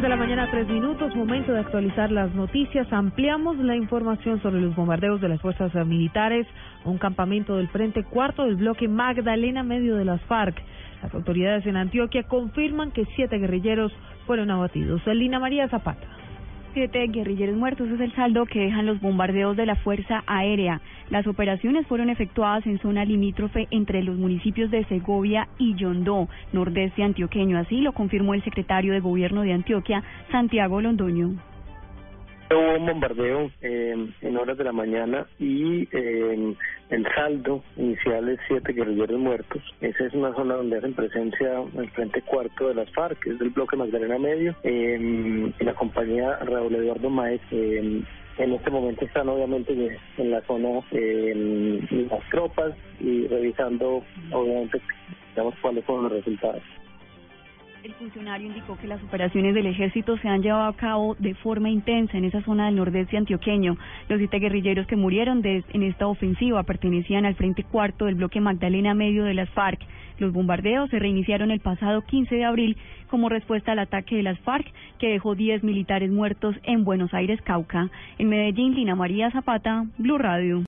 10 de la mañana, tres minutos, momento de actualizar las noticias. Ampliamos la información sobre los bombardeos de las fuerzas militares un campamento del Frente Cuarto del bloque Magdalena Medio de las FARC. Las autoridades en Antioquia confirman que siete guerrilleros fueron abatidos. Lina María Zapata. Siete guerrilleros muertos es el saldo que dejan los bombardeos de la Fuerza Aérea. Las operaciones fueron efectuadas en zona limítrofe entre los municipios de Segovia y Yondó, nordeste antioqueño. Así lo confirmó el secretario de Gobierno de Antioquia, Santiago Londoño. Hubo un bombardeo eh, en horas de la mañana y eh, el saldo inicial es siete guerrilleros muertos. Esa es una zona donde hacen presencia el frente cuarto de las FARC, es del bloque Magdalena Medio, eh, y la compañía Raúl Eduardo Maez. en este momento están obviamente en la zona las tropas y revisando obviamente digamos cuáles fueron los resultados. El funcionario indicó que las operaciones del ejército se han llevado a cabo de forma intensa en esa zona del nordeste antioqueño. Los siete guerrilleros que murieron en esta ofensiva pertenecían al Frente Cuarto del bloque Magdalena Medio de las FARC. Los bombardeos se reiniciaron el pasado 15 de abril como respuesta al ataque de las FARC, que dejó 10 militares muertos en Buenos Aires, Cauca. En Medellín, Lina María Zapata, Blue Radio.